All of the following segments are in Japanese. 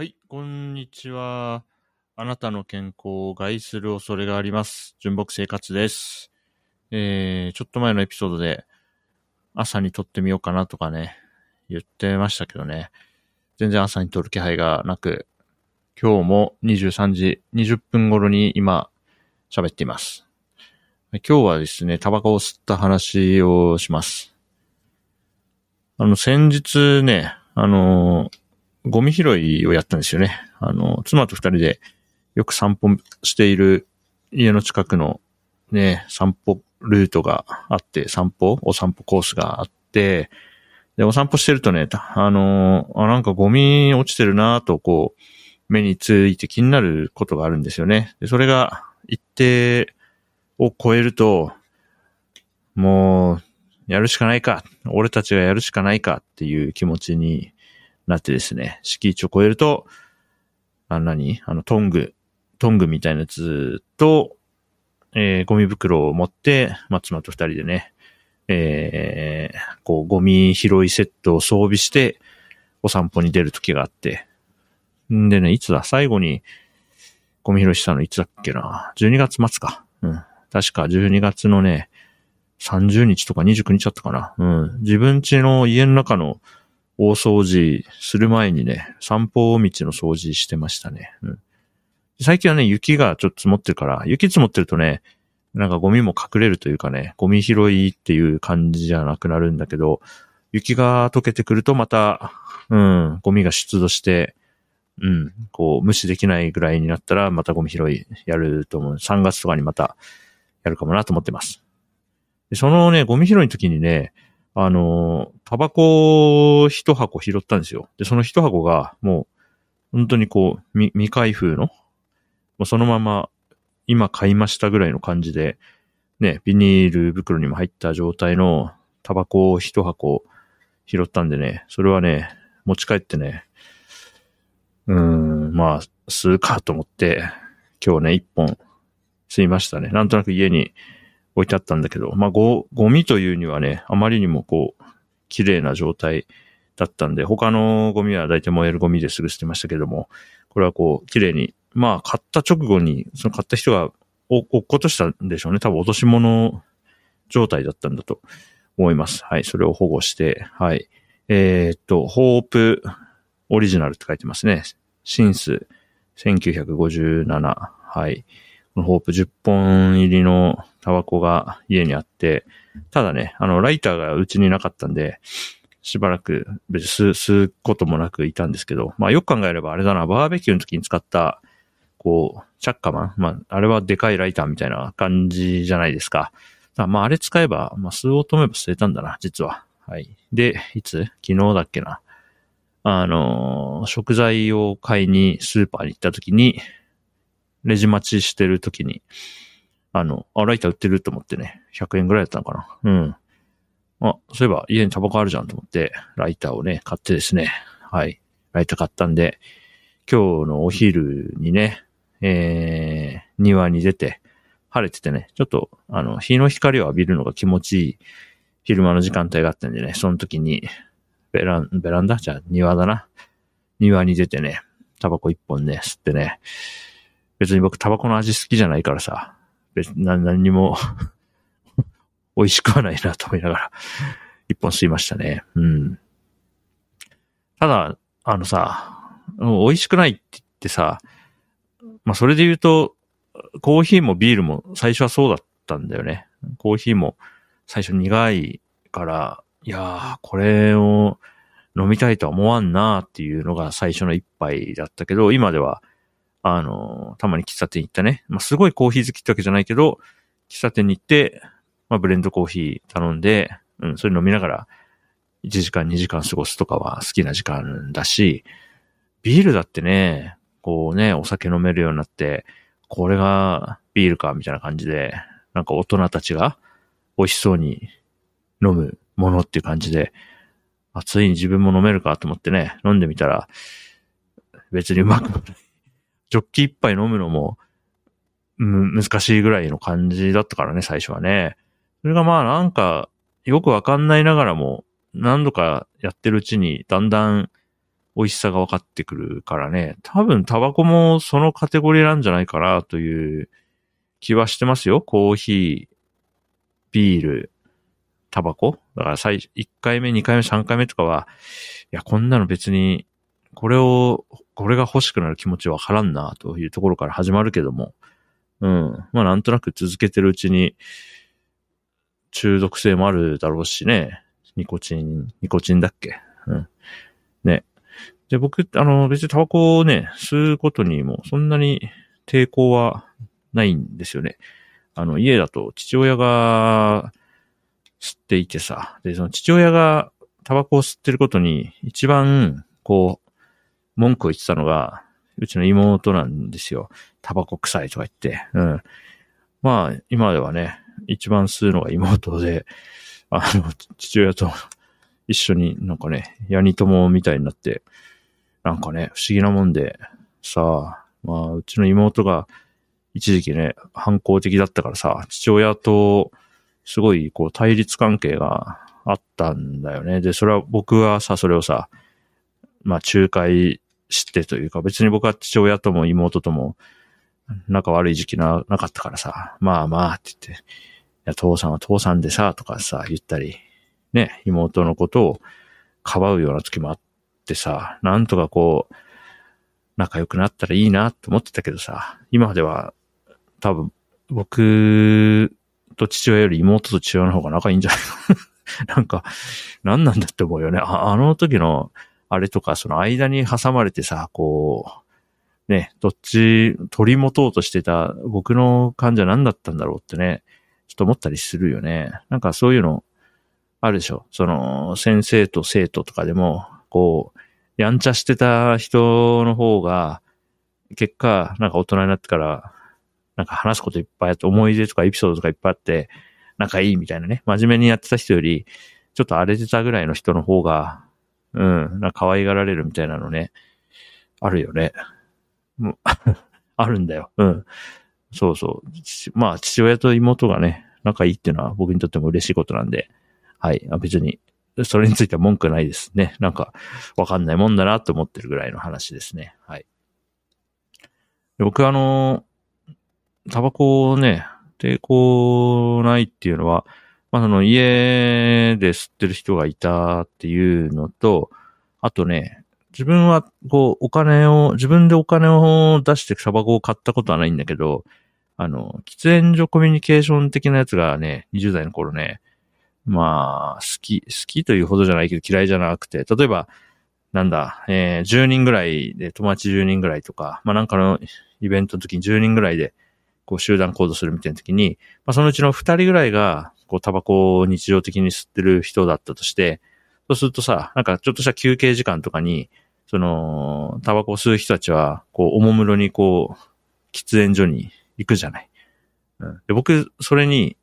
はい、こんにちは。あなたの健康を害する恐れがあります。純木生活です。えー、ちょっと前のエピソードで朝に撮ってみようかなとかね、言ってましたけどね。全然朝に撮る気配がなく、今日も23時20分頃に今喋っています。今日はですね、タバコを吸った話をします。あの、先日ね、あの、ゴミ拾いをやったんですよね。あの、妻と二人でよく散歩している家の近くのね、散歩ルートがあって、散歩お散歩コースがあって、で、お散歩してるとね、あの、あ、なんかゴミ落ちてるなとこう、目について気になることがあるんですよね。で、それが一定を超えると、もう、やるしかないか。俺たちがやるしかないかっていう気持ちになってですね、敷地を超えると、あ、何？あの、トング、トングみたいなやつと、えー、ゴミ袋を持って、まあ、妻と二人でね、えー、こう、ゴミ拾いセットを装備して、お散歩に出る時があって。んでね、いつだ？最後に、ゴミ拾いしたのいつだっけな ?12 月末か。うん。確か12月のね、30日とか29日だったかな。うん。自分家の家の中の大掃除する前にね、散歩道の掃除してましたね。うん。最近はね、雪がちょっと積もってるから、雪積もってるとね、なんかゴミも隠れるというかね、ゴミ拾いっていう感じじゃなくなるんだけど、雪が溶けてくるとまた、うん、ゴミが出土して、うん、こう、無視できないぐらいになったら、またゴミ拾いやると思う。3月とかにまたやるかもなと思ってます。でそのね、ゴミ拾いの時にね、あの、タバコ一箱拾ったんですよ。で、その一箱が、もう、本当にこう、未未開封の、もうそのまま、今買いましたぐらいの感じで、ね、ビニール袋にも入った状態のタバコを一箱拾ったんでね、それはね、持ち帰ってね、うーん、まあ、吸うかと思って、今日ね、一本吸いましたね。なんとなく家に置いてあったんだけど、まあ、ゴ、ゴミというにはね、あまりにもこう、綺麗な状態だったんで、他のゴミは大体燃えるゴミですぐ捨てましたけども、これはこう、綺麗に、まあ、買った直後に、その買った人がお落っことしたんでしょうね。多分落とし物状態だったんだと思います。はい。それを保護して、はい。えーっと、ホープオリジナルって書いてますね。シンス1957。はい。ホープ10本入りのタバコが家にあって、ただね、あの、ライターがうちになかったんで、しばらく別に吸うこともなくいたんですけど、まあよく考えればあれだな、バーベキューの時に使った、こう、チャッカマンまあ、あれはでかいライターみたいな感じじゃないですか。まあ、あれ使えば、まあ、吸おうと思えば吸えたんだな、実は。はい。で、いつ？昨日だっけな。あのー食材を買いにスーパーに行った時に、レジ待ちしてる時に、あの、あ、ライター売ってると思ってね、100円ぐらいだったのかな。うん。あ、そういえば家にタバコあるじゃんと思って、ライターをね、買ってですね。はい。ライター買ったんで、今日のお昼にね、えー、庭に出て、晴れててね、ちょっと、あの、日の光を浴びるのが気持ちいい昼間の時間帯があったんでね、その時に、ベラン、ベランダ？じゃあ庭だな。庭に出てね、タバコ一本ね、吸ってね、別に僕タバコの味好きじゃないからさ、別に何にも 美味しくはないなと思いながら、一本吸いましたね。うん。ただ、あのさ、美味しくないって言ってさ、まあそれで言うと、コーヒーもビールも最初はそうだったんだよね。コーヒーも最初苦いから、いやー、これを飲みたいとは思わんなーっていうのが最初の一杯だったけど、今では、あの、たまに喫茶店行ったね。まあ、すごいコーヒー好きってわけじゃないけど、喫茶店に行って、まあ、ブレンドコーヒー頼んで、うん、それ飲みながら、1時間2時間過ごすとかは好きな時間だし、ビールだってね、こうね、お酒飲めるようになって、これがビールか、みたいな感じで、なんか大人たちが美味しそうに飲むものっていう感じで、あ、ついに自分も飲めるかと思ってね、飲んでみたら、別にうまくもない。ジョッキ一杯飲むのも、む、難しいぐらいの感じだったからね、最初はね。それがまあなんか、よくわかんないながらも、何度かやってるうちに、だんだん、美味しさが分かってくるからね、多分タバコもそのカテゴリーなんじゃないかなという気はしてますよ。コーヒー、ビール、タバコだから最、1回目、2回目、3回目とかは、いや、こんなの別に、これを、これが欲しくなる気持ちわからんな、というところから始まるけども、うん。まあなんとなく続けてるうちに、中毒性もあるだろうしね。ニコチン、ニコチンだっけ？うん。ね。で、僕、あの、別にタバコをね、吸うことにもそんなに抵抗はないんですよね。あの、家だと父親が吸っていてさ、で、その父親がタバコを吸ってることに一番、こう、文句を言ってたのが、うちの妹なんですよ。タバコ臭いとか言って。うん。まあ、今ではね、一番吸うのが妹で、あの、父親と一緒になんかね、ヤニ友みたいになって、なんかね、不思議なもんで、さあ、まあ、うちの妹が一時期ね、反抗的だったからさ、父親とすごいこう対立関係があったんだよね。で、それは僕はさ、それをさ、まあ仲介してというか、別に僕は父親とも妹とも仲悪い時期な、なかったからさ、まあまあって言って、いや、父さんは父さんでさ、とかさ、言ったり、ね、妹のことをかばうような時もあってさ、なんとかこう、仲良くなったらいいなって思ってたけどさ、今では多分僕と父親より妹と父親の方が仲いいんじゃないかな んか、何なんだって思うよね。ああの時の、あれとか、その間に挟まれてさ、こう、ね、どっち取り持とうとしてた僕の感じは何だったんだろうってね、ちょっと思ったりするよね。なんかそういうの、あるでしょ。その、先生と生徒とかでも、こう、やんちゃしてた人の方が、結果、なんか大人になってから、なんか話すこといっぱいあって、思い出とかエピソードとかいっぱいあって、仲いいみたいなね、真面目にやってた人より、ちょっと荒れてたぐらいの人の方が、うん、なんか可愛がられるみたいなのね、あるよね。もう あるんだよ。うん。そうそう。まあ、父親と妹がね、仲いいっていうのは僕にとっても嬉しいことなんで、はい。別に、それについては文句ないですね。なんか、わかんないもんだなって思ってるぐらいの話ですね。はい。僕あの、タバコをね、抵抗ないっていうのは、まあ、その家で吸ってる人がいたっていうのと、あとね、自分はこうお金を、自分でお金を出してタバコを買ったことはないんだけど、あの、喫煙所コミュニケーション的なやつがね、20代の頃ね、まあ、好き、好きというほどじゃないけど嫌いじゃなくて、例えば、なんだ、えー、10人ぐらいで、友達10人ぐらいとか、まあなんかのイベントの時に10人ぐらいで、こう集団行動するみたいな時に、まあ、そのうちの二人ぐらいが、こうタバコを日常的に吸ってる人だったとして、そうするとさ、なんかちょっとした休憩時間とかに、その、タバコを吸う人たちは、こう、おもむろにこう、喫煙所に行くじゃない。うん、で僕、それに、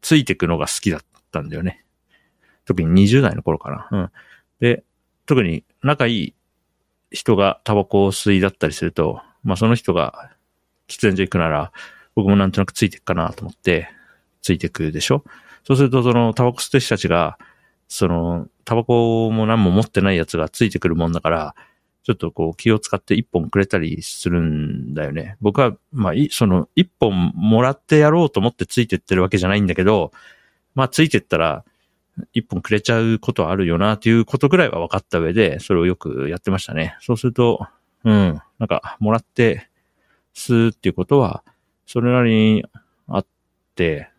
ついてくのが好きだったんだよね。特に20代の頃かな。うん。で、特に仲いい人がタバコを吸いだったりすると、まあその人が喫煙所行くなら、僕もなんとなくついていくかなと思って、ついていくでしょ？そうすると、その、タバコ吸ってる人たちが、その、タバコも何も持ってないやつがついてくるもんだから、ちょっとこう気を使って一本くれたりするんだよね。僕は、まあ、その一本もらってやろうと思ってついてってるわけじゃないんだけど、まあついてったら一本くれちゃうことあるよなっていうことぐらいは分かった上で、それをよくやってましたね。そうすると、うん、なんかもらって吸うっていうことは、それなりにあって、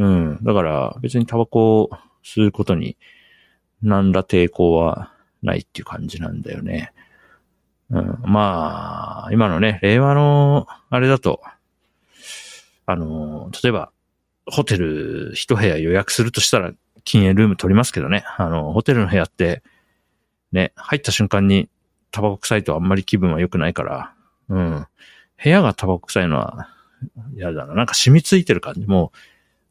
うん。だから別にタバコを吸うことに何ら抵抗はないっていう感じなんだよね。うん、まあ、今のね、令和のあれだと、あの、例えば、ホテル一部屋予約するとしたら禁煙ルーム取りますけどね。あの、ホテルの部屋って、ね、入った瞬間にタバコ臭いとあんまり気分は良くないから、うん。部屋がタバコ臭いのは嫌だな。なんか染みついてる感じ。もう、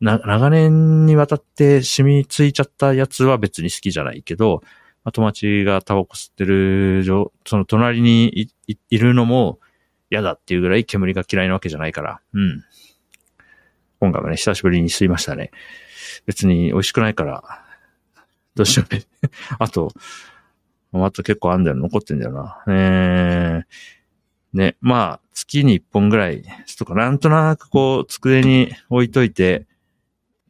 な、長年にわたって染みついちゃったやつは別に好きじゃないけど、まあ、友達がタバコ吸ってる、その隣にいるのも嫌だっていうぐらい煙が嫌いなわけじゃないから、うん。今回はね、久しぶりに吸いましたね。別に美味しくないから、どうしようね。あと、あと結構あんだよ。残ってんだよな。えー、ね、まあ、月に一本ぐらい、とか、なんとなくこう、机に置いといて、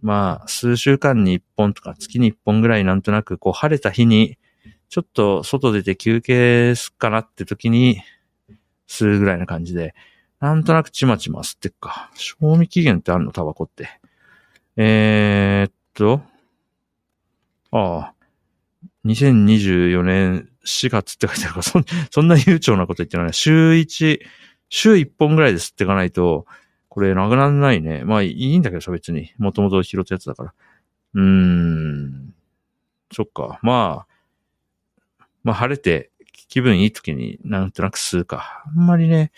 まあ、数週間に一本とか、月に一本ぐらいなんとなく、こう、晴れた日に、ちょっと外出て休憩すっかなって時に、するぐらいな感じで、なんとなくちまちま吸ってっか。賞味期限ってあんのタバコって。えー、っと、ああ、2024年4月って書いてあるから、そんそんな悠長なこと言ってない。週1、週1本ぐらいで吸っていかないと、これなくならないね。まあいいんだけどさ、別に。もともと拾ったやつだから。うーん。そっか。まあ、まあ晴れて気分いい時になんとなく吸うか。あんまりね、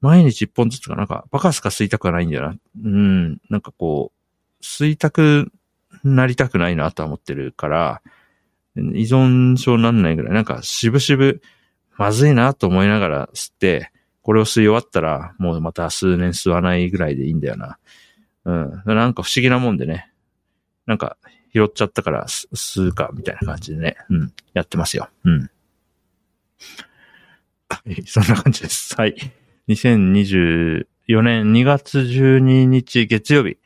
毎日一本ずつかなんかバカスカ吸いたくはないんだよな。うん。なんかこう、吸いたくなりたくないなとは思ってるから、依存症になんないぐらい、なんか渋々まずいなと思いながら吸って、これを吸い終わったら、もうまた数年吸わないぐらいでいいんだよな。うん。なんか不思議なもんでね。なんか拾っちゃったから吸うか、みたいな感じでね。うん。やってますよ。うん。そんな感じです。はい。2024年2月12日月曜日。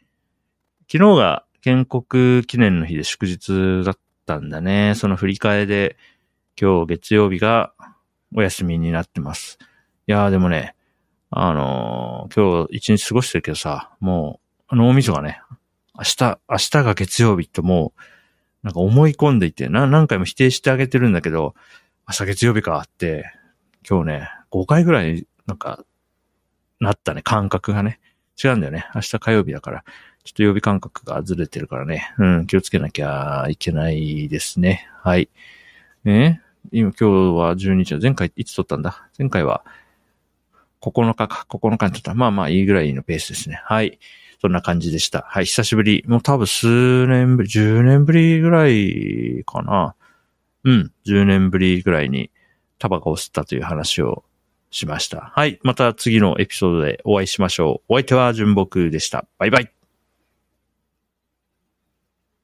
昨日が建国記念の日で祝日だったんだね。その振り替えで、今日月曜日がお休みになってます。いやーでもね、あのー、今日一日過ごしてるけどさ、もう、脳みそがね、明日、明日が月曜日ともう、なんか思い込んでいて、な、何回も否定してあげてるんだけど、明日月曜日かって、今日ね、5回ぐらい、なんか、なったね、感覚がね。違うんだよね。明日火曜日だから。ちょっと曜日感覚がずれてるからね。うん、気をつけなきゃいけないですね。はい。ね今、今日は12日前回いつ撮ったんだ？前回は9日か、9日にとったら。まあまあいいぐらいのペースですね。はい。そんな感じでした。はい、久しぶり。もう多分数年ぶり、10年ぶりぐらいかな。うん、10年ぶりぐらいにタバコを吸ったという話をしました。はい、また次のエピソードでお会いしましょう。お相手は純木でした。バイバイ。